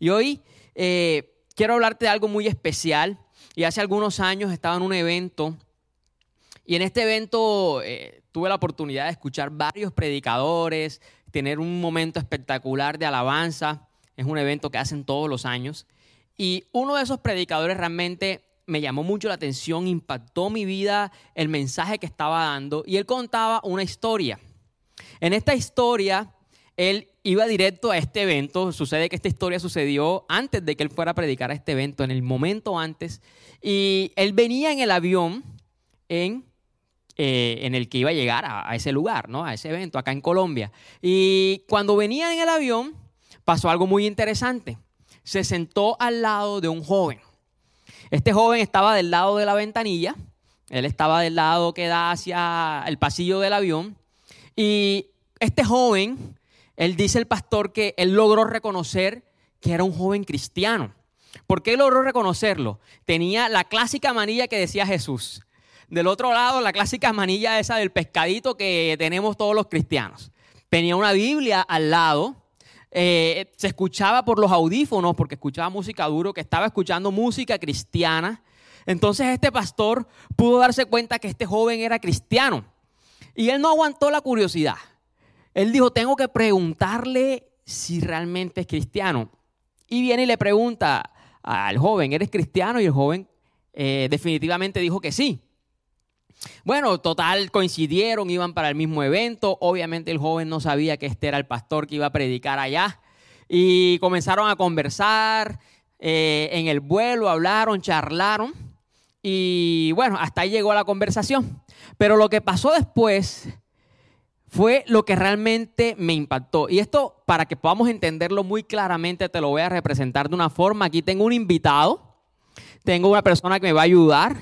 Y hoy eh, quiero hablarte de algo muy especial. Y hace algunos años estaba en un evento y en este evento eh, tuve la oportunidad de escuchar varios predicadores, tener un momento espectacular de alabanza. Es un evento que hacen todos los años. Y uno de esos predicadores realmente me llamó mucho la atención, impactó mi vida el mensaje que estaba dando y él contaba una historia. En esta historia, él iba directo a este evento. Sucede que esta historia sucedió antes de que él fuera a predicar a este evento, en el momento antes. Y él venía en el avión en, eh, en el que iba a llegar a, a, ese lugar, ¿no? a ese evento, acá en Colombia. Y cuando venía en el avión, pasó algo muy interesante. Se sentó al lado de un joven. Este joven estaba del lado de la ventanilla, él estaba del lado que da hacia el pasillo del avión. Y este joven, él dice el pastor que él logró reconocer que era un joven cristiano. ¿Por qué logró reconocerlo? Tenía la clásica manilla que decía Jesús. Del otro lado, la clásica manilla esa del pescadito que tenemos todos los cristianos. Tenía una Biblia al lado. Eh, se escuchaba por los audífonos porque escuchaba música duro, que estaba escuchando música cristiana. Entonces este pastor pudo darse cuenta que este joven era cristiano. Y él no aguantó la curiosidad. Él dijo, tengo que preguntarle si realmente es cristiano. Y viene y le pregunta al joven, ¿eres cristiano? Y el joven eh, definitivamente dijo que sí. Bueno, total, coincidieron, iban para el mismo evento. Obviamente el joven no sabía que este era el pastor que iba a predicar allá. Y comenzaron a conversar eh, en el vuelo, hablaron, charlaron. Y bueno, hasta ahí llegó la conversación. Pero lo que pasó después fue lo que realmente me impactó. Y esto, para que podamos entenderlo muy claramente, te lo voy a representar de una forma. Aquí tengo un invitado, tengo una persona que me va a ayudar,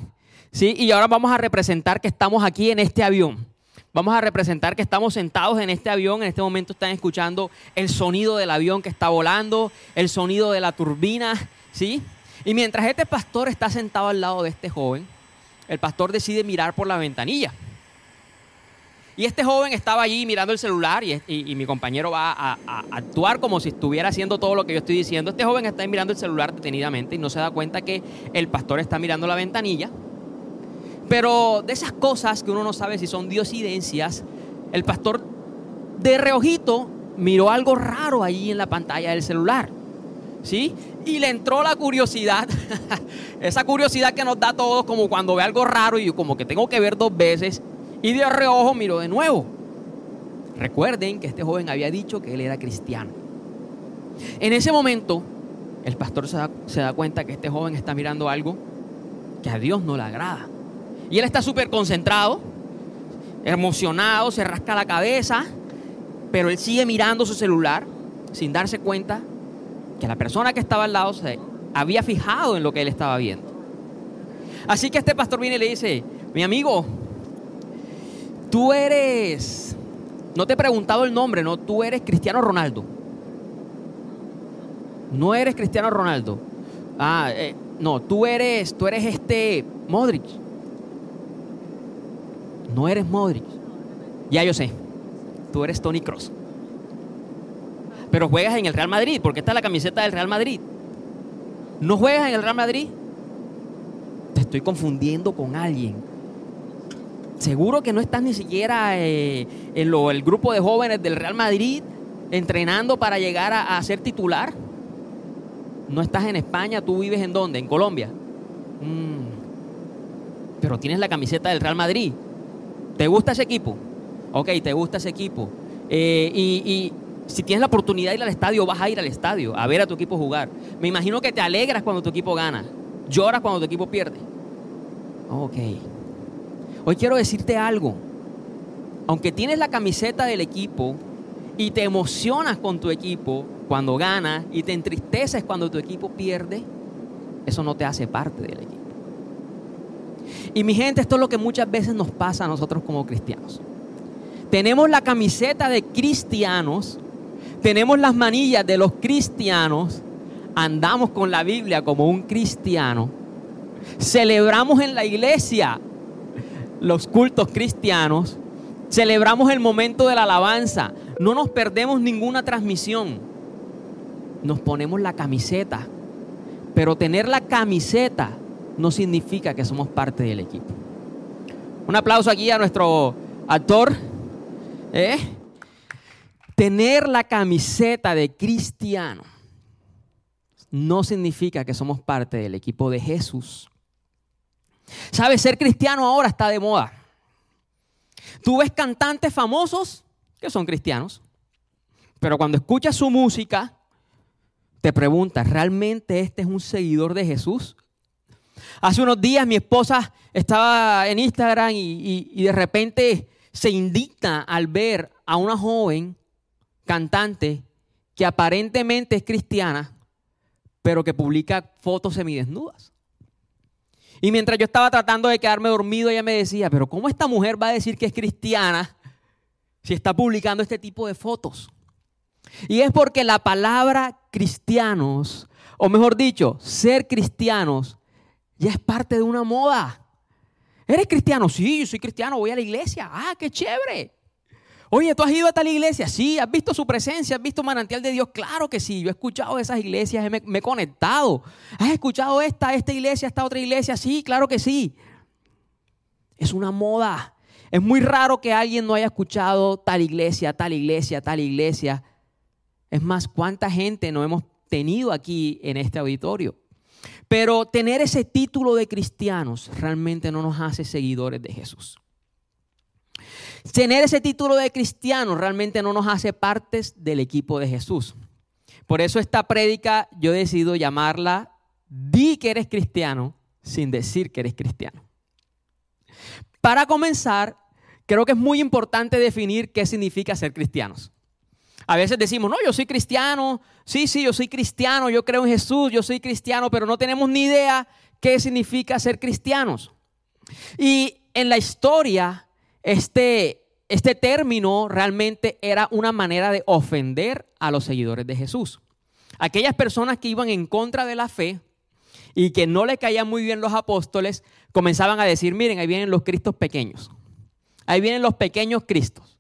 ¿sí? Y ahora vamos a representar que estamos aquí en este avión. Vamos a representar que estamos sentados en este avión. En este momento están escuchando el sonido del avión que está volando, el sonido de la turbina, ¿sí? Y mientras este pastor está sentado al lado de este joven, el pastor decide mirar por la ventanilla. Y este joven estaba allí mirando el celular y, mi compañero va a, actuar como si estuviera haciendo todo lo que yo estoy diciendo. Este joven está mirando el celular detenidamente y no se da cuenta que el pastor está mirando la ventanilla. Pero de esas cosas que uno no sabe si son diosidencias, el pastor de reojito miró algo raro allí en la pantalla del celular. ¿Sí? Y le entró la curiosidad, esa curiosidad que nos da a todos como cuando ve algo raro y como que tengo que ver dos veces y de reojo miró de nuevo. Recuerden que este joven había dicho que él era cristiano. En ese momento, el pastor se da, se da cuenta que este joven está mirando algo que a Dios no le agrada. Y él está súper concentrado, emocionado, se rasca la cabeza, pero él sigue mirando su celular sin darse cuenta que la persona que estaba al lado se había fijado en lo que él estaba viendo. Así que este pastor viene y le dice, mi amigo, Tú eres, no te he preguntado el nombre, no, tú eres Cristiano Ronaldo. No eres Cristiano Ronaldo. Ah, eh, no, tú eres, tú eres este Modric. No eres Modric. Ya yo sé. Tú eres Tony Cross. Pero juegas en el Real Madrid, porque esta es la camiseta del Real Madrid. ¿No juegas en el Real Madrid? Te estoy confundiendo con alguien seguro que no estás ni siquiera eh, en lo, el grupo de jóvenes del Real Madrid entrenando para llegar a, ser titular. No estás en España, tú vives en dónde? En Colombia. Mm. Pero tienes la camiseta del Real Madrid. ¿Te gusta ese equipo? Ok, te gusta ese equipo. Eh, y, y si tienes la oportunidad de ir al estadio, vas a ir al estadio a ver a tu equipo jugar. Me imagino que te alegras cuando tu equipo gana. Lloras cuando tu equipo pierde. Ok. Hoy quiero decirte algo. Aunque tienes la camiseta del equipo y te emocionas con tu equipo cuando gana y te entristeces cuando tu equipo pierde, eso no te hace parte del equipo. Y mi gente, esto es lo que muchas veces nos pasa a nosotros como cristianos. Tenemos la camiseta de cristianos, tenemos las manillas de los cristianos, andamos con la Biblia como un cristiano, celebramos en la iglesia los cultos cristianos, celebramos el momento de la alabanza, no nos perdemos ninguna transmisión. nos ponemos la camiseta, pero tener la camiseta no significa que somos parte del equipo. Un aplauso aquí a nuestro actor. ¿eh? Tener la camiseta de cristiano no significa que somos parte del equipo de Jesús. ¿Sabes? Ser cristiano ahora está de moda. Tú ves cantantes famosos que son cristianos, pero cuando escuchas su música, te preguntas, ¿realmente este es un seguidor de Jesús? Hace unos días mi esposa estaba en Instagram y, y de repente se indigna al ver a una joven cantante que aparentemente es cristiana, pero que publica fotos semidesnudas. Y mientras yo estaba tratando de quedarme dormido, ella me decía, pero ¿cómo esta mujer va a decir que es cristiana si está publicando este tipo de fotos? Y es porque la palabra cristianos, o mejor dicho, ser cristianos, ya es parte de una moda. ¿Eres cristiano? Sí, yo soy cristiano, voy a la iglesia. Ah, qué chévere. Oye, ¿tú has ido a tal iglesia? Sí, ¿has visto su presencia? ¿Has visto manantial de Dios? Claro que sí, yo he escuchado esas iglesias, me, me he conectado. ¿Has escuchado esta, esta iglesia, esta otra iglesia? Sí, claro que sí. Es una moda. Es muy raro que alguien no haya escuchado tal iglesia, tal iglesia, tal iglesia. Es más, ¿cuánta gente no hemos tenido aquí en este auditorio? Pero tener ese título de cristianos realmente no nos hace seguidores de Jesús. Tener ese título de cristiano realmente no nos hace partes del equipo de Jesús. Por eso esta prédica yo decido llamarla Di que eres cristiano sin decir que eres cristiano. Para comenzar, creo que es muy importante definir qué significa ser cristianos. A veces decimos, no, yo soy cristiano, sí, sí, yo soy cristiano, yo creo en Jesús, yo soy cristiano, pero no tenemos ni idea qué significa ser cristianos. Y en la historia este, este término realmente era una manera de ofender a los seguidores de Jesús. Aquellas personas que iban en contra de la fe y que no le caían muy bien los apóstoles, comenzaban a decir, miren, ahí vienen los cristos pequeños. Ahí vienen los pequeños cristos.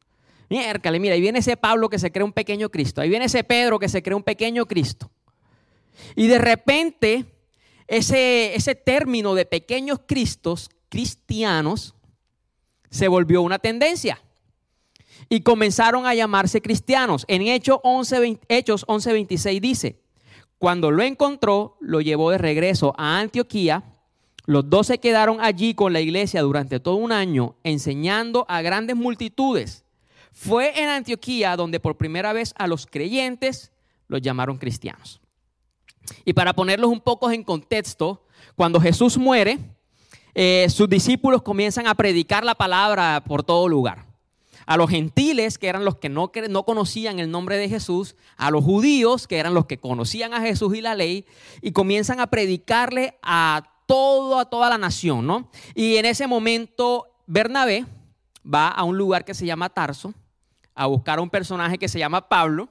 Miércale, mira, ahí viene ese Pablo que se cree un pequeño Cristo. Ahí viene ese Pedro que se cree un pequeño Cristo. Y de repente, ese, ese término de pequeños Cristos, cristianos, se volvió una tendencia y comenzaron a llamarse cristianos. En Hechos 11.26 dice, cuando lo encontró, lo llevó de regreso a Antioquía. Los dos se quedaron allí con la iglesia durante todo un año, enseñando a grandes multitudes. Fue en Antioquía donde por primera vez a los creyentes los llamaron cristianos. Y para ponerlos un poco en contexto, cuando Jesús muere, eh, sus discípulos comienzan a predicar la palabra por todo lugar. A los gentiles, que eran los que no, no conocían el nombre de Jesús, a los judíos, que eran los que conocían a Jesús y la ley, y comienzan a predicarle a todo, a toda la nación, ¿no? Y en ese momento, Bernabé va a un lugar que se llama Tarso, a buscar a un personaje que se llama Pablo,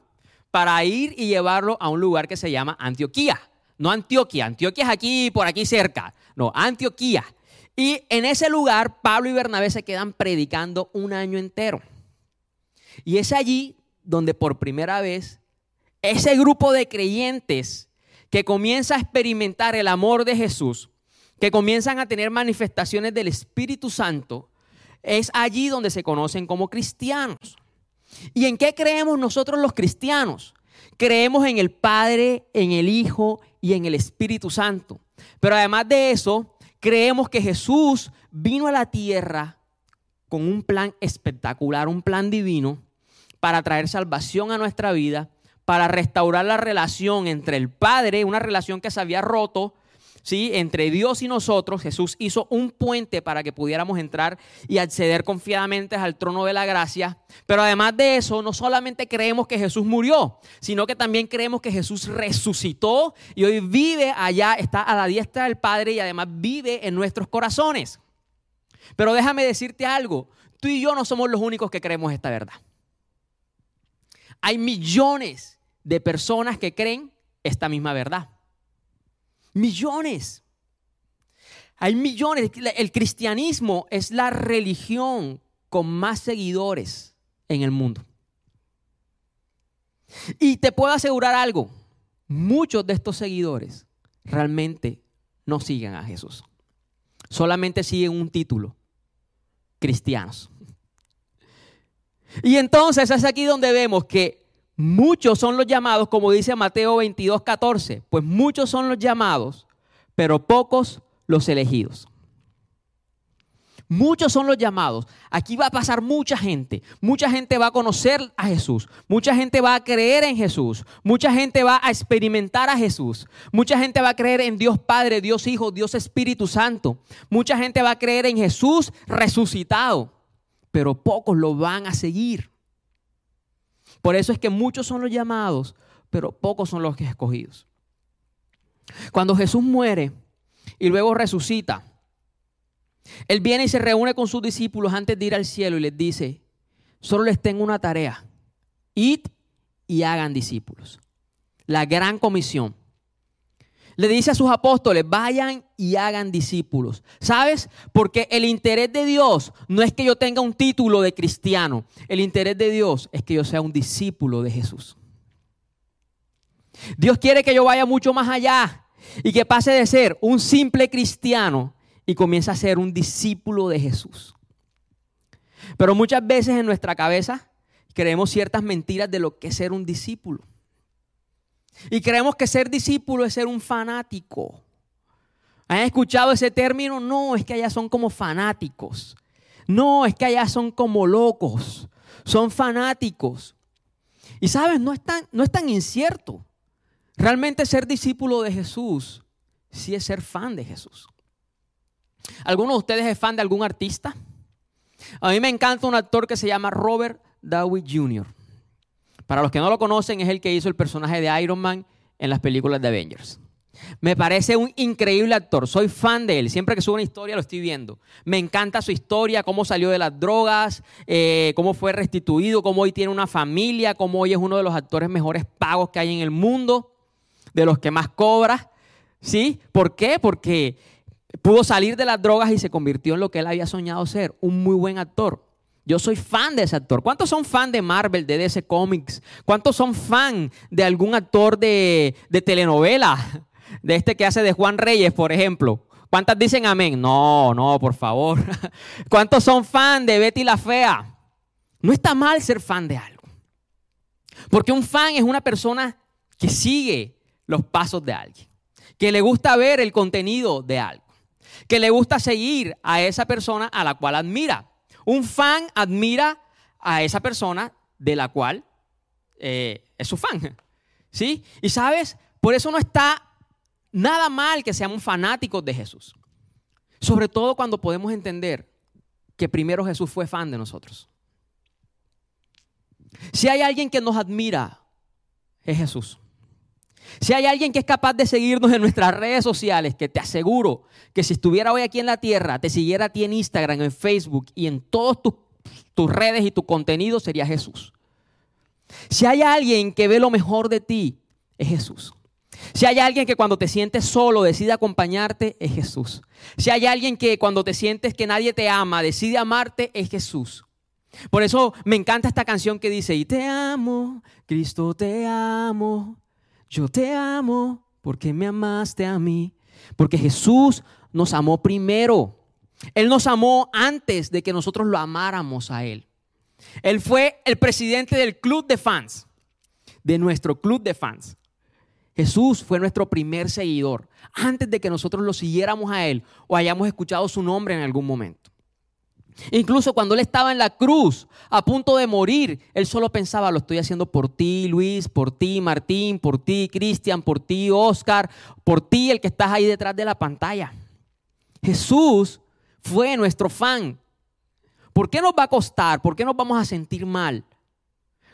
para ir y llevarlo a un lugar que se llama Antioquía. No Antioquia, Antioquia es aquí, por aquí cerca. No, Antioquía. Y en ese lugar, Pablo y Bernabé se quedan predicando un año entero. Y es allí donde por primera vez ese grupo de creyentes que comienza a experimentar el amor de Jesús, que comienzan a tener manifestaciones del Espíritu Santo, es allí donde se conocen como cristianos. ¿Y en qué creemos nosotros los cristianos? Creemos en el Padre, en el Hijo y en el Espíritu Santo. Pero además de eso, creemos que Jesús vino a la tierra con un plan espectacular, un plan divino para traer salvación a nuestra vida, para restaurar la relación entre el Padre, una relación que se había roto, ¿sí? entre Dios y nosotros. Jesús hizo un puente para que pudiéramos entrar y acceder confiadamente al trono de la gracia. Pero además de eso, no solamente creemos que Jesús murió, sino que también creemos que Jesús resucitó y hoy vive allá, está a la diestra del Padre y además vive en nuestros corazones. Pero déjame decirte algo, tú y yo no somos los únicos que creemos esta verdad. Hay millones de personas que creen esta misma verdad. Millones. Hay millones. El cristianismo es la religión con más seguidores en el mundo. Y te puedo asegurar algo. muchos de estos seguidores realmente no siguen a Jesús. Solamente siguen un título, cristianos. Y entonces es aquí donde vemos que muchos son los llamados, como dice Mateo 22, 14, pues muchos son los llamados, pero pocos los elegidos. Muchos son los llamados. Aquí va a pasar mucha gente. Mucha gente va a conocer a Jesús. Mucha gente va a creer en Jesús. Mucha gente va a experimentar a Jesús. Mucha gente va a creer en Dios Padre, Dios Hijo, Dios Espíritu Santo. Mucha gente va a creer en Jesús resucitado. Pero pocos lo van a seguir. Por eso es que muchos son los llamados, pero pocos son los escogidos. Cuando Jesús muere y luego resucita, él viene y se reúne con sus discípulos antes de ir al cielo y les dice, solo les tengo una tarea, id y hagan discípulos. La gran comisión. Le dice a sus apóstoles, vayan y hagan discípulos. ¿Sabes? Porque el interés de Dios no es que yo tenga un título de cristiano. El interés de Dios es que yo sea un discípulo de Jesús. Dios quiere que yo vaya mucho más allá y que pase de ser un simple cristiano y comienza a ser un discípulo de Jesús. Pero muchas veces en nuestra cabeza creemos ciertas mentiras de lo que es ser un discípulo. Y creemos que ser discípulo es ser un fanático. ¿Han escuchado ese término? No, es que allá son como fanáticos. No, es que allá son como locos. Son fanáticos. Y sabes, no es tan, no es tan incierto. Realmente ser discípulo de Jesús sí es ser fan de Jesús. ¿Alguno de ustedes es fan de algún artista? A mí me encanta un actor que se llama Robert Downey Jr. Para los que no lo conocen, es el que hizo el personaje de Iron Man en las películas de Avengers. Me parece un increíble actor, soy fan de él, siempre que sube una historia lo estoy viendo. Me encanta su historia, cómo salió de las drogas, eh, cómo fue restituido, cómo hoy tiene una familia, cómo hoy es uno de los actores mejores pagos que hay en el mundo, de los que más cobra. ¿Sí? ¿Por qué? Porque pudo salir de las drogas y se convirtió en lo que él había soñado ser, un muy buen actor. Yo soy fan de ese actor. ¿Cuántos son fan de Marvel, de DC Comics? ¿Cuántos son fan de algún actor de, de telenovela? De este que hace de Juan Reyes, por ejemplo. ¿Cuántas dicen amén? No, no, por favor. ¿Cuántos son fan de Betty la Fea? No está mal ser fan de algo. Porque un fan es una persona que sigue los pasos de alguien, que le gusta ver el contenido de algo que le gusta seguir a esa persona a la cual admira. Un fan admira a esa persona de la cual eh, es su fan. ¿Sí? Y sabes, por eso no está nada mal que seamos fanáticos de Jesús. Sobre todo cuando podemos entender que primero Jesús fue fan de nosotros. Si hay alguien que nos admira, es Jesús. Si hay alguien que es capaz de seguirnos en nuestras redes sociales, que te aseguro que si estuviera hoy aquí en la tierra, te siguiera a ti en Instagram, en Facebook y en todas tus, tus redes y tu contenido, sería Jesús. Si hay alguien que ve lo mejor de ti, es Jesús. Si hay alguien que cuando te sientes solo decide acompañarte, es Jesús. Si hay alguien que cuando te sientes que nadie te ama, decide amarte, es Jesús. Por eso me encanta esta canción que dice, y te amo, Cristo te amo. Yo te amo porque me amaste a mí. Porque Jesús nos amó primero. Él nos amó antes de que nosotros lo amáramos a Él. Él fue el presidente del club de fans, de nuestro club de fans. Jesús fue nuestro primer seguidor, antes de que nosotros lo siguiéramos a Él o hayamos escuchado su nombre en algún momento. Incluso cuando él estaba en la cruz, a punto de morir, él solo pensaba, lo estoy haciendo por ti, Luis, por ti, Martín, por ti, Cristian, por ti, Oscar, por ti, el que estás ahí detrás de la pantalla. Jesús fue nuestro fan. ¿Por qué nos va a costar? ¿Por qué nos vamos a sentir mal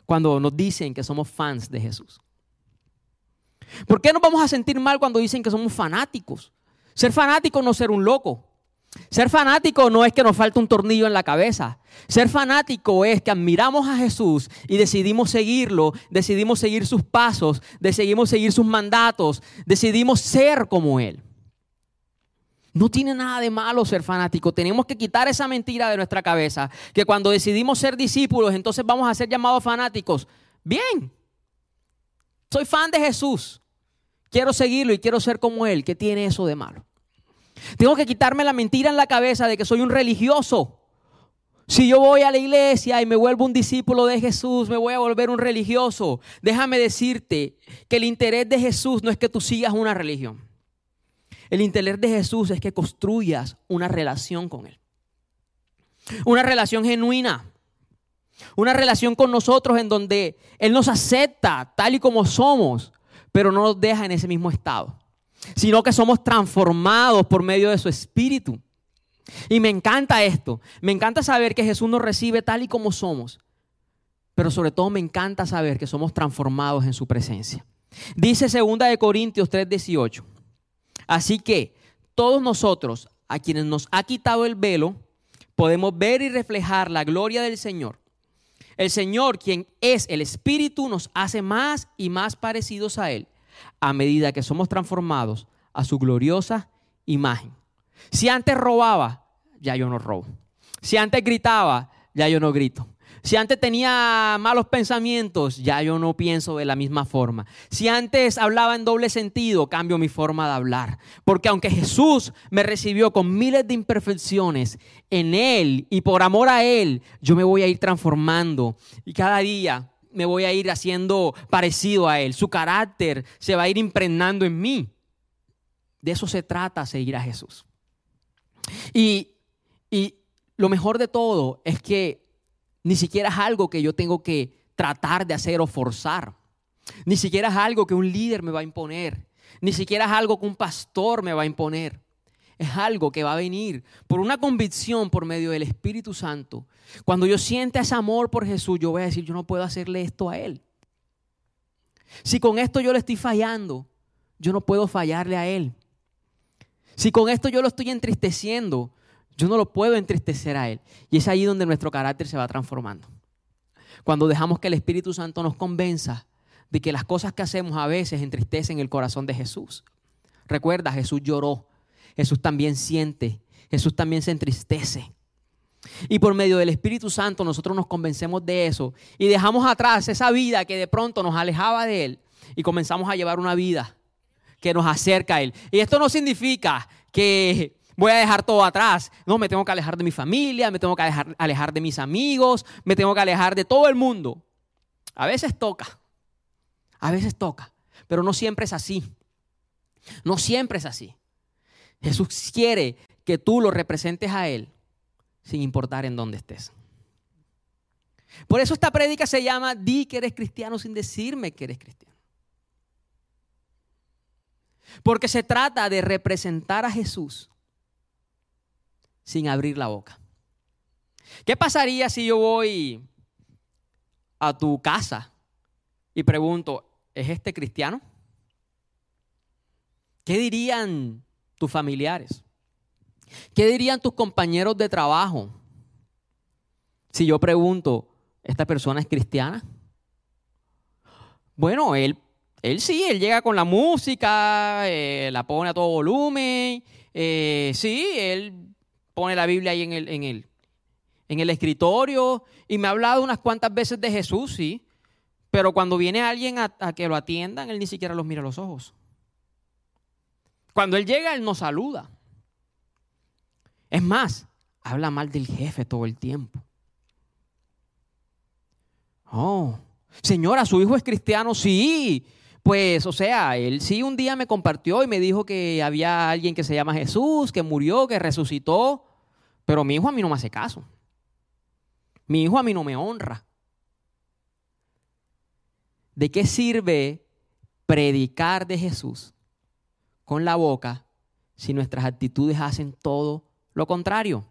cuando nos dicen que somos fans de Jesús? ¿Por qué nos vamos a sentir mal cuando dicen que somos fanáticos? Ser fanático no ser un loco. Ser fanático no es que nos falte un tornillo en la cabeza. Ser fanático es que admiramos a Jesús y decidimos seguirlo, decidimos seguir sus pasos, decidimos seguir sus mandatos, decidimos ser como Él. No tiene nada de malo ser fanático. Tenemos que quitar esa mentira de nuestra cabeza, que cuando decidimos ser discípulos, entonces vamos a ser llamados fanáticos. Bien, soy fan de Jesús. quiero seguirlo y quiero ser como Él. ¿Qué tiene eso de malo? Tengo que quitarme la mentira en la cabeza de que soy un religioso. Si yo voy a la iglesia y me vuelvo un discípulo de Jesús, me voy a volver un religioso. Déjame decirte que el interés de Jesús no es que tú sigas una religión. El interés de Jesús es que construyas una relación con Él. Una relación genuina. Una relación con nosotros en donde Él nos acepta tal y como somos, pero no nos deja en ese mismo estado, sino que somos transformados por medio de su Espíritu. Y me encanta esto. Me encanta saber que Jesús nos recibe tal y como somos. Pero sobre todo me encanta saber que somos transformados en su presencia. Dice 2 de Corintios 3:18. Así que todos nosotros, a quienes nos ha quitado el velo, podemos ver y reflejar la gloria del Señor. El Señor, quien es el Espíritu, nos hace más y más parecidos a Él a medida que somos transformados a su gloriosa imagen. Si antes robaba, ya yo no robo. Si antes gritaba, ya yo no grito. Si antes tenía malos pensamientos, ya yo no pienso de la misma forma. Si antes hablaba en doble sentido, cambio mi forma de hablar. Porque aunque Jesús me recibió con miles de imperfecciones, en Él y por amor a Él, yo me voy a ir transformando. Y cada día me voy a ir haciendo parecido a Él. Su carácter se va a ir impregnando en mí. De eso se trata seguir a Jesús. Y, y lo mejor de todo es que ni siquiera es algo que yo tengo que tratar de hacer o forzar. Ni siquiera es algo que un líder me va a imponer. Ni siquiera es algo que un pastor me va a imponer. Es algo que va a venir por una convicción por medio del Espíritu Santo. Cuando yo sienta ese amor por Jesús, yo voy a decir, yo no puedo hacerle esto a Él. Si con esto yo le estoy fallando, yo no puedo fallarle a Él. Si con esto yo lo estoy entristeciendo, yo no lo puedo entristecer a Él. Y es ahí donde nuestro carácter se va transformando. Cuando dejamos que el Espíritu Santo nos convenza de que las cosas que hacemos a veces entristecen el corazón de Jesús. Recuerda, Jesús lloró. Jesús también siente. Jesús también se entristece. Y por medio del Espíritu Santo nosotros nos convencemos de eso y dejamos atrás esa vida que de pronto nos alejaba de Él y comenzamos a llevar una vida que nos acerca a Él. Y esto no significa que voy a dejar todo atrás. No, me tengo que alejar de mi familia, me tengo que alejar, alejar de mis amigos, me tengo que alejar de todo el mundo. A veces toca, a veces toca, pero no siempre es así. No siempre es así. Jesús quiere que tú lo representes a Él sin importar en dónde estés. Por eso esta prédica se llama Di que eres cristiano sin decirme que eres cristiano. Porque se trata de representar a Jesús sin abrir la boca. ¿Qué pasaría si yo voy a tu casa y pregunto, ¿es este cristiano? ¿Qué dirían tus familiares? ¿Qué dirían tus compañeros de trabajo si yo pregunto, ¿esta persona es cristiana? Bueno, él, él sí, él llega con la música, eh, la pone a todo volumen, eh, sí, él pone la Biblia ahí en el, en el, en el escritorio y me ha hablado unas cuantas veces de Jesús, sí, pero cuando viene alguien a, a que lo atiendan, él ni siquiera los mira a los ojos. Cuando él llega, él nos saluda. Es más, habla mal del jefe todo el tiempo. Oh, señora, su hijo es cristiano, sí. Pues, o sea, él sí un día me compartió y me dijo que había alguien que se llama Jesús, que murió, que resucitó, pero mi hijo a mí no me hace caso. Mi hijo a mí no me honra. ¿De qué sirve predicar de Jesús con la boca si nuestras actitudes hacen todo lo contrario?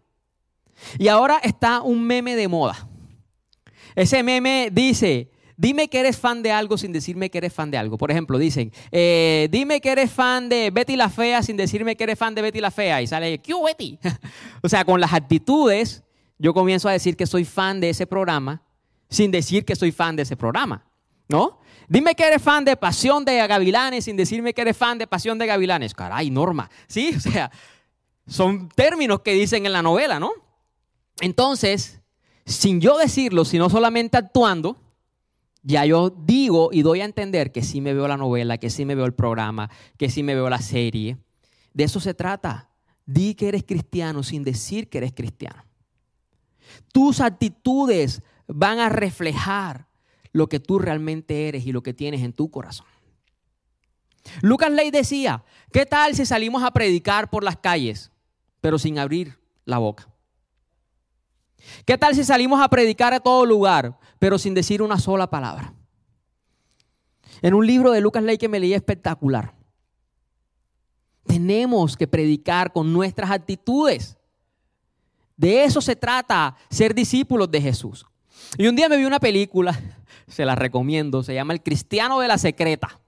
Y ahora está un meme de moda. Ese meme dice, Dime que eres fan de algo sin decirme que eres fan de algo. Por ejemplo, dicen, eh, dime que eres fan de Betty la Fea sin decirme que eres fan de Betty la Fea. Y sale, ¿qué Betty? o sea, con las actitudes, yo comienzo a decir que soy fan de ese programa sin decir que soy fan de ese programa. ¿No? Dime que eres fan de Pasión de Gavilanes sin decirme que eres fan de Pasión de Gavilanes. Caray, Norma. Sí, o sea, son términos que dicen en la novela, ¿no? Entonces, sin yo decirlo, sino solamente actuando, ya yo digo y doy a entender que sí me veo la novela, que sí me veo el programa, que sí me veo la serie. De eso se trata. Di que eres cristiano sin decir que eres cristiano. Tus actitudes van a reflejar lo que tú realmente eres y lo que tienes en tu corazón. Lucas Ley decía, ¿qué tal si salimos a predicar por las calles, pero sin abrir la boca? ¿Qué tal si salimos a predicar a todo lugar, pero sin decir una sola palabra? En un libro de Lucas Ley que me leí espectacular. Tenemos que predicar con nuestras actitudes. De eso se trata ser discípulos de Jesús. Y un día me vi una película, se la recomiendo, se llama El Cristiano de la Secreta.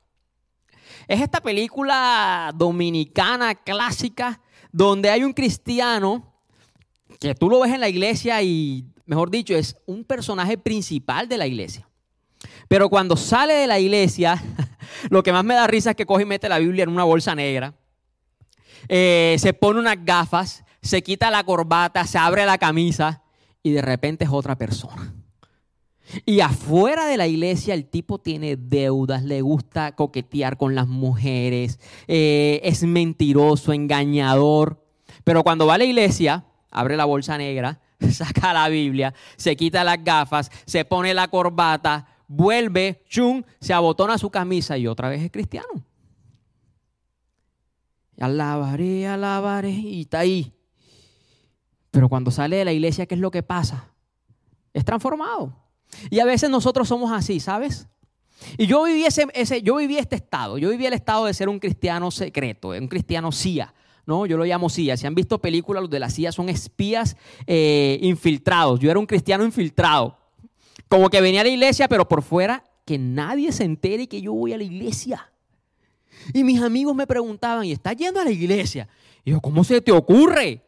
Es esta película dominicana clásica donde hay un cristiano que tú lo ves en la iglesia y, mejor dicho, es un personaje principal de la iglesia. Pero cuando sale de la iglesia, lo que más me da risa es que coge y mete la Biblia en una bolsa negra, eh, se pone unas gafas, se quita la corbata, se abre la camisa y de repente es otra persona. Y afuera de la iglesia el tipo tiene deudas, le gusta coquetear con las mujeres, eh, es mentiroso, engañador. Pero cuando va a la iglesia, abre la bolsa negra, saca la Biblia, se quita las gafas, se pone la corbata, vuelve, chum, se abotona su camisa y otra vez es cristiano. Alabaré, alabaré, y está ahí. Pero cuando sale de la iglesia, ¿qué es lo que pasa? Es transformado. Y a veces nosotros somos así, ¿sabes? Y yo viví, ese, yo viví este estado, yo viví el estado de ser un cristiano secreto, un cristiano CIA. ¿no? Yo lo llamo CIA. Si han visto películas, los de la CIA son espías eh, infiltrados. Yo era un cristiano infiltrado. Como que venía a la iglesia, pero por fuera, que nadie se entere que yo voy a la iglesia. Y mis amigos me preguntaban, ¿y estás yendo a la iglesia? Y yo, ¿cómo se te ocurre?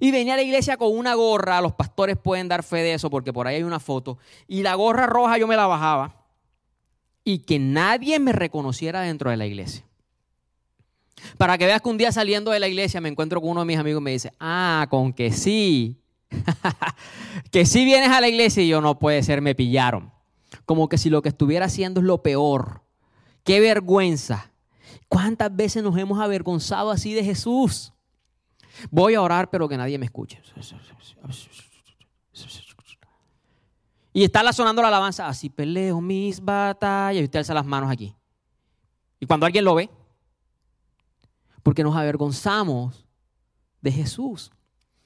Y venía a la iglesia con una gorra, los pastores pueden dar fe de eso porque por ahí hay una foto. Y la gorra roja yo me la bajaba. Y que nadie me reconociera dentro de la iglesia. Para que veas que un día saliendo de la iglesia me encuentro con uno de mis amigos y me dice, ah, con que sí, que sí vienes a la iglesia y yo no puede ser, me pillaron. Como que si lo que estuviera haciendo es lo peor. Qué vergüenza. ¿Cuántas veces nos hemos avergonzado así de Jesús? Voy a orar, pero que nadie me escuche. Y está sonando la alabanza, así peleo mis batallas. Y usted alza las manos aquí. Y cuando alguien lo ve, porque nos avergonzamos de Jesús.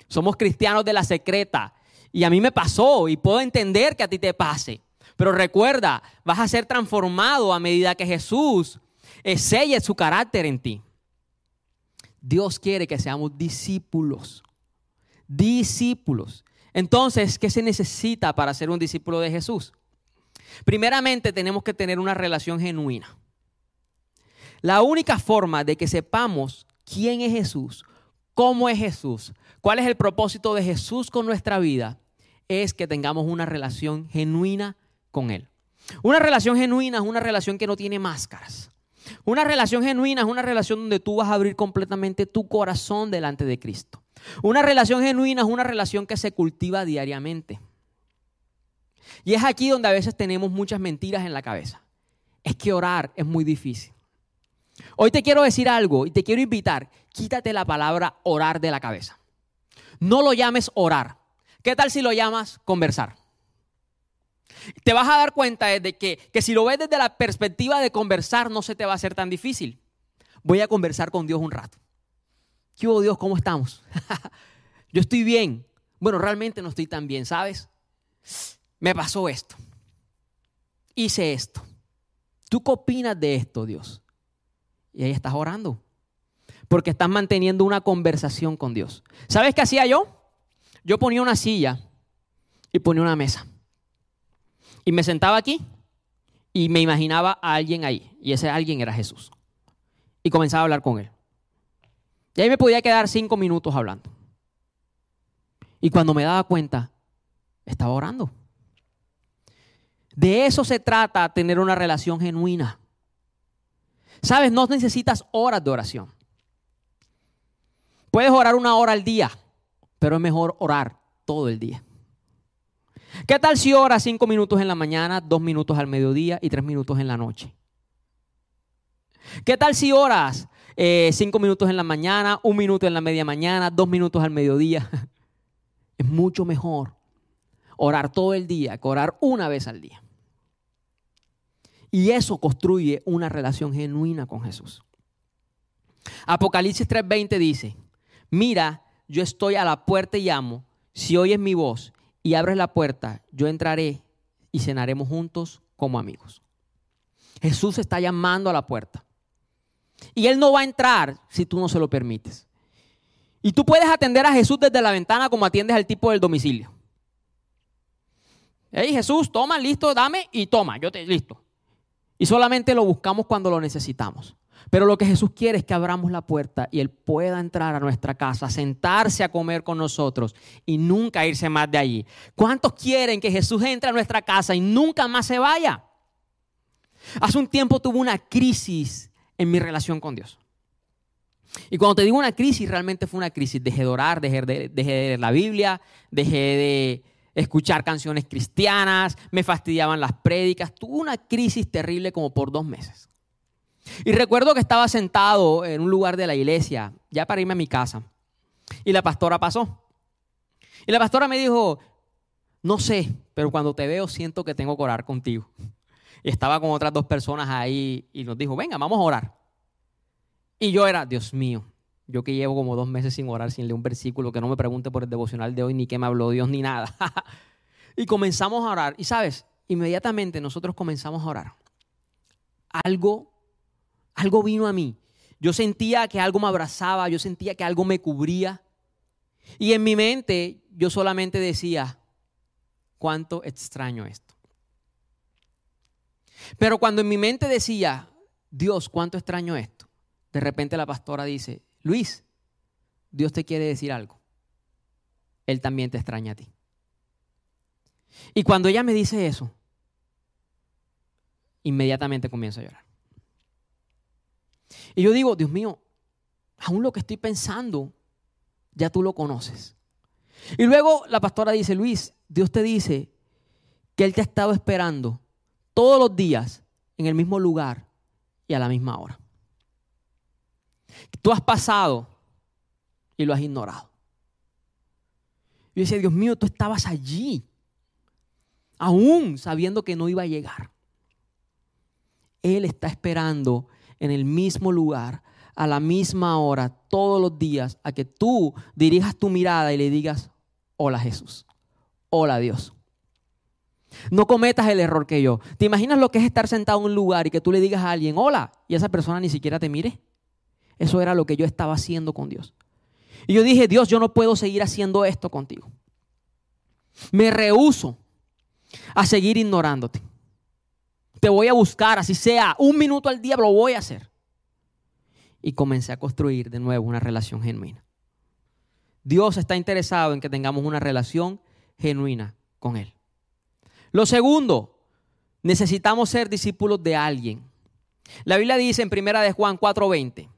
Somos cristianos de la secreta. Y a mí me pasó y puedo entender que a ti te pase. Pero recuerda, vas a ser transformado a medida que Jesús selle su carácter en ti. Dios quiere que seamos discípulos. Discípulos. Entonces, ¿qué se necesita para ser un discípulo de Jesús? Primeramente tenemos que tener una relación genuina. La única forma de que sepamos quién es Jesús, cómo es Jesús, cuál es el propósito de Jesús con nuestra vida, es que tengamos una relación genuina con Él. Una relación genuina es una relación que no tiene máscaras. Una relación genuina es una relación donde tú vas a abrir completamente tu corazón delante de Cristo. Una relación genuina es una relación que se cultiva diariamente. Y es aquí donde a veces tenemos muchas mentiras en la cabeza. Es que orar es muy difícil. Hoy te quiero decir algo y te quiero invitar. Quítate la palabra orar de la cabeza. No lo llames orar. ¿Qué tal si lo llamas conversar? Te vas a dar cuenta de que, que si lo ves desde la perspectiva de conversar, no se te va a hacer tan difícil. Voy a conversar con Dios un rato. ¿Qué hubo Dios? ¿Cómo estamos? Yo estoy bien. Bueno, realmente no estoy tan bien, ¿sabes? Me pasó esto. Hice esto. ¿Tú qué opinas de esto, Dios? Y ahí estás orando. Porque estás manteniendo una conversación con Dios. ¿Sabes qué hacía yo? Yo ponía una silla y ponía una mesa. Y me sentaba aquí y me imaginaba a alguien ahí. Y ese alguien era Jesús. Y comenzaba a hablar con él. Y ahí me podía quedar cinco minutos hablando. Y cuando me daba cuenta, estaba orando. De eso se trata tener una relación genuina. Sabes, no necesitas horas de oración. Puedes orar una hora al día, pero es mejor orar todo el día. ¿Qué tal si oras cinco minutos en la mañana, dos minutos al mediodía y tres minutos en la noche? ¿Qué tal si oras eh, cinco minutos en la mañana, un minuto en la media mañana, dos minutos al mediodía? Es mucho mejor orar todo el día que orar una vez al día. Y eso construye una relación genuina con Jesús. Apocalipsis 3:20 dice, mira, yo estoy a la puerta y llamo, si oyes mi voz y abres la puerta, yo entraré y cenaremos juntos como amigos. Jesús está llamando a la puerta. Y Él no va a entrar si tú no se lo permites. Y tú puedes atender a Jesús desde la ventana como atiendes al tipo del domicilio. Hey, Jesús, toma, listo, dame y toma, yo te, listo. Y solamente lo buscamos cuando lo necesitamos. Pero lo que Jesús quiere es que abramos la puerta y Él pueda entrar a nuestra casa, sentarse a comer con nosotros y nunca irse más de allí. ¿Cuántos quieren que Jesús entre a nuestra casa y nunca más se vaya? Hace un tiempo tuve una crisis en mi relación con Dios. Y cuando te digo una crisis, realmente fue una crisis. Dejé de orar, dejé de, leer la Biblia, dejé de escuchar canciones cristianas, me fastidiaban las prédicas. Tuve una crisis terrible como por dos meses. Y recuerdo que estaba sentado en un lugar de la iglesia, ya para irme a mi casa, y la pastora pasó. Y la pastora me dijo, no sé, pero cuando te veo siento que tengo que orar contigo. Y estaba con otras dos personas ahí y nos dijo, venga, vamos a orar. Y yo era, Dios mío, yo que llevo como dos meses sin orar, sin leer un versículo, que no me pregunte por el devocional de hoy, ni qué me habló Dios, ni nada. y comenzamos a orar. Y sabes, inmediatamente nosotros comenzamos a orar. Algo, algo vino a mí. Yo sentía que algo me abrazaba, yo sentía que algo me cubría. Y en mi mente yo solamente decía, cuánto extraño esto. Pero cuando en mi mente decía, Dios, cuánto extraño esto, de repente la pastora dice, Luis, Dios te quiere decir algo. Él también te extraña a ti. Y cuando ella me dice eso, inmediatamente comienzo a llorar. Y yo digo, Dios mío, aún lo que estoy pensando, ya tú lo conoces. Y luego la pastora dice, Luis, Dios te dice que Él te ha estado esperando todos los días en el mismo lugar y a la misma hora. Tú has pasado y lo has ignorado. Yo decía, Dios mío, tú estabas allí, aún sabiendo que no iba a llegar. Él está esperando en el mismo lugar, a la misma hora, todos los días, a que tú dirijas tu mirada y le digas, hola Jesús, hola Dios. No cometas el error que yo. ¿Te imaginas lo que es estar sentado en un lugar y que tú le digas a alguien, hola, y esa persona ni siquiera te mire? Eso era lo que yo estaba haciendo con Dios. Y yo dije, Dios, yo no puedo seguir haciendo esto contigo. Me rehuso a seguir ignorándote. Te voy a buscar, así sea, un minuto al día lo voy a hacer. Y comencé a construir de nuevo una relación genuina. Dios está interesado en que tengamos una relación genuina con Él. Lo segundo, necesitamos ser discípulos de alguien. La Biblia dice en primera de Juan 4:20,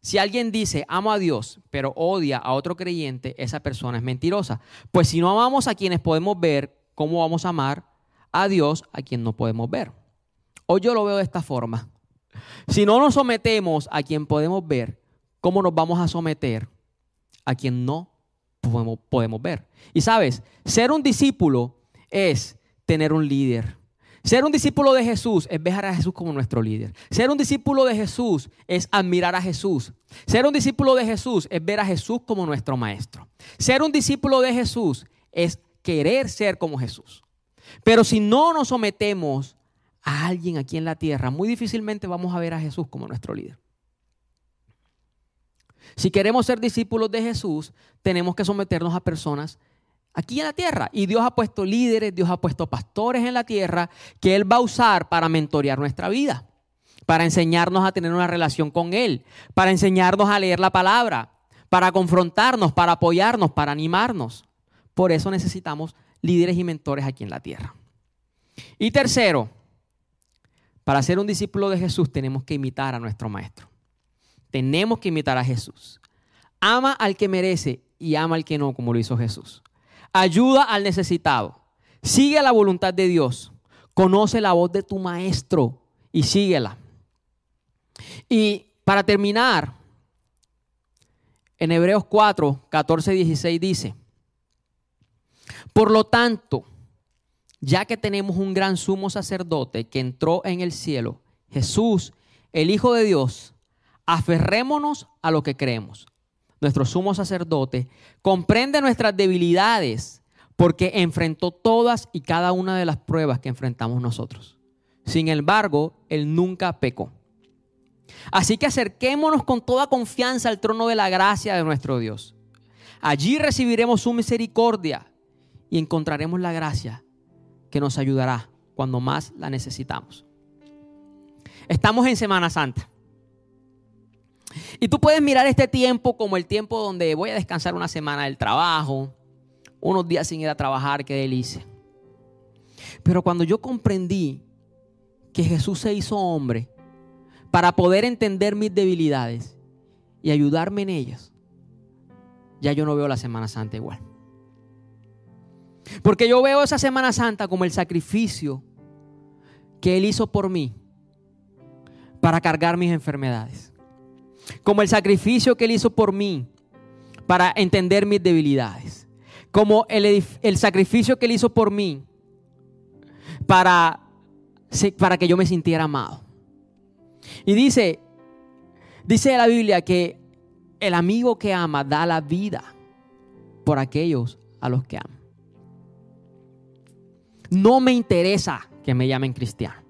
si alguien dice amo a Dios, pero odia a otro creyente, esa persona es mentirosa. Pues si no amamos a quienes podemos ver, ¿cómo vamos a amar a Dios a quien no podemos ver? Hoy yo lo veo de esta forma. Si no nos sometemos a quien podemos ver, ¿cómo nos vamos a someter a quien no podemos, podemos ver? Y sabes, ser un discípulo es tener un líder. Ser un discípulo de Jesús es ver a Jesús como nuestro líder. Ser un discípulo de Jesús es admirar a Jesús. Ser un discípulo de Jesús es ver a Jesús como nuestro maestro. Ser un discípulo de Jesús es querer ser como Jesús. Pero si no nos sometemos a alguien aquí en la tierra, muy difícilmente vamos a ver a Jesús como nuestro líder. Si queremos ser discípulos de Jesús, tenemos que someternos a personas aquí en la tierra. Y Dios ha puesto líderes, Dios ha puesto pastores en la tierra que Él va a usar para mentorear nuestra vida, para enseñarnos a tener una relación con Él, para enseñarnos a leer la palabra, para confrontarnos, para apoyarnos, para animarnos. Por eso necesitamos líderes y mentores aquí en la tierra. Y tercero, para ser un discípulo de Jesús tenemos que imitar a nuestro Maestro. Tenemos que imitar a Jesús. Ama al que merece y ama al que no, como lo hizo Jesús ayuda al necesitado, Sigue la voluntad de Dios. Conoce la voz de tu maestro y síguela. Y para terminar, en Hebreos 4, 14, 16 dice, por lo tanto, ya que tenemos un gran sumo sacerdote que entró en el cielo, Jesús, el Hijo de Dios, aferrémonos a lo que creemos. Nuestro sumo sacerdote comprende nuestras debilidades porque enfrentó todas y cada una de las pruebas que enfrentamos nosotros. Sin embargo, Él nunca pecó. Así que acerquémonos con toda confianza al trono de la gracia de nuestro Dios. Allí recibiremos su misericordia y encontraremos la gracia que nos ayudará cuando más la necesitamos. Estamos en Semana Santa. Y tú puedes mirar este tiempo como el tiempo donde voy a descansar una semana del trabajo, unos días sin ir a trabajar, qué delicia. Pero cuando yo comprendí que Jesús se hizo hombre para poder entender mis debilidades y ayudarme en ellas, ya yo no veo la Semana Santa igual. Porque yo veo esa Semana Santa como el sacrificio que Él hizo por mí para cargar mis enfermedades. Como el sacrificio que Él hizo por mí para entender mis debilidades. Como el, el sacrificio que Él hizo por mí para, para que yo me sintiera amado. Y dice, dice la Biblia que el amigo que ama da la vida por aquellos a los que ama. No me interesa que me llamen cristiano.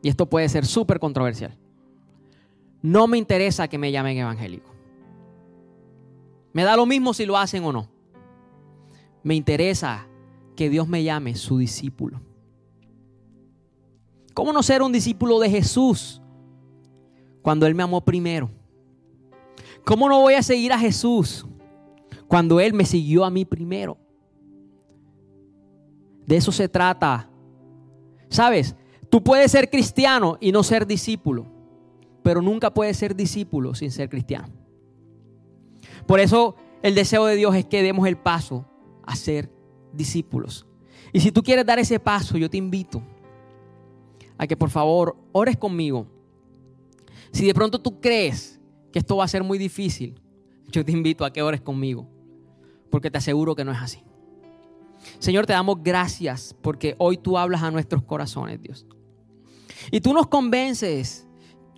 Y esto puede ser súper controversial. No me interesa que me llamen evangélico. Me da lo mismo si lo hacen o no. Me interesa que Dios me llame su discípulo. ¿Cómo no ser un discípulo de Jesús cuando Él me amó primero? ¿Cómo no voy a seguir a Jesús cuando Él me siguió a mí primero? De eso se trata. ¿Sabes? Tú puedes ser cristiano y no ser discípulo, pero nunca puedes ser discípulo sin ser cristiano. Por eso el deseo de Dios es que demos el paso a ser discípulos. Y si tú quieres dar ese paso, yo te invito a que por favor ores conmigo. Si de pronto tú crees que esto va a ser muy difícil, yo te invito a que ores conmigo, porque te aseguro que no es así. Señor, te damos gracias porque hoy tú hablas a nuestros corazones, Dios. Y tú nos convences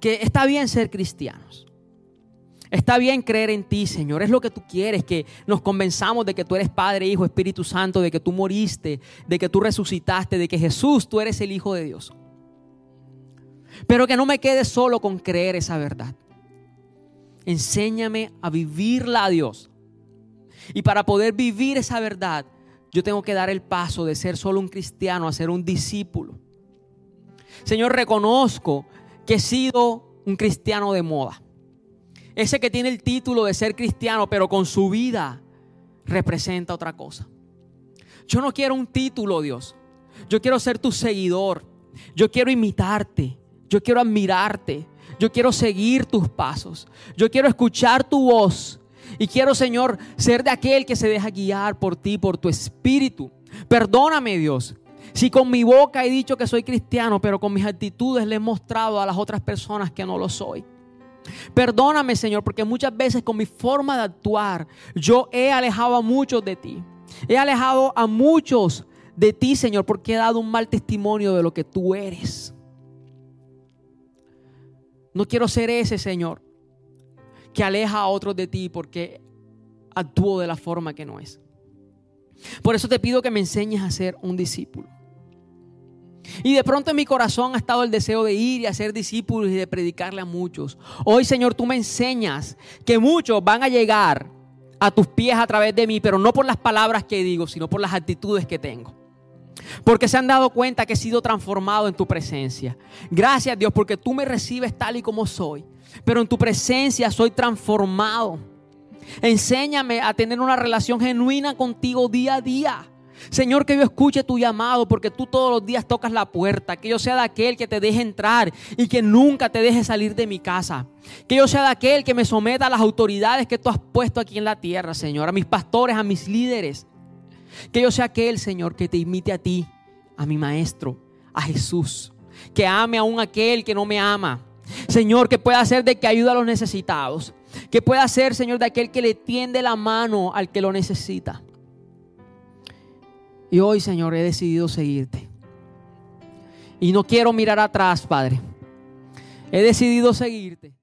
que está bien ser cristianos. Está bien creer en ti, Señor. Es lo que tú quieres, que nos convenzamos de que tú eres Padre, Hijo, Espíritu Santo, de que tú moriste, de que tú resucitaste, de que Jesús, tú eres el Hijo de Dios. Pero que no me quede solo con creer esa verdad. Enséñame a vivirla, Dios. Y para poder vivir esa verdad, yo tengo que dar el paso de ser solo un cristiano a ser un discípulo. Señor, reconozco que he sido un cristiano de moda. Ese que tiene el título de ser cristiano, pero con su vida representa otra cosa. Yo no quiero un título, Dios. Yo quiero ser tu seguidor. Yo quiero imitarte. Yo quiero admirarte. Yo quiero seguir tus pasos. Yo quiero escuchar tu voz. Y quiero, Señor, ser de aquel que se deja guiar por ti, por tu espíritu. Perdóname, Dios. Si con mi boca he dicho que soy cristiano, pero con mis actitudes le he mostrado a las otras personas que no lo soy. Perdóname, Señor, porque muchas veces con mi forma de actuar yo he alejado a muchos de ti. He alejado a muchos de ti, Señor, porque he dado un mal testimonio de lo que tú eres. No quiero ser ese, Señor que aleja a otros de ti porque actúo de la forma que no es. Por eso te pido que me enseñes a ser un discípulo. Y de pronto en mi corazón ha estado el deseo de ir y hacer discípulos y de predicarle a muchos. Hoy, Señor, tú me enseñas que muchos van a llegar a tus pies a través de mí, pero no por las palabras que digo, sino por las actitudes que tengo. Porque se han dado cuenta que he sido transformado en tu presencia. Gracias Dios porque tú me recibes tal y como soy pero en tu presencia soy transformado. Enséñame a tener una relación genuina contigo día a día. Señor, que yo escuche tu llamado porque tú todos los días tocas la puerta. Que yo sea de aquel que te deje entrar y que nunca te deje salir de mi casa. Que yo sea de aquel que me someta a las autoridades que tú has puesto aquí en la tierra, Señor. A mis pastores, a mis líderes. Que yo sea aquel, Señor, que te imite a ti, a mi Maestro, a Jesús. Que ame aún aquel que no me ama. Señor, que pueda ser de que ayuda a los necesitados. Que pueda ser, Señor, de aquel que le tiende la mano al que lo necesita. Y hoy, Señor, he decidido seguirte. Y no quiero mirar atrás, Padre. He decidido seguirte.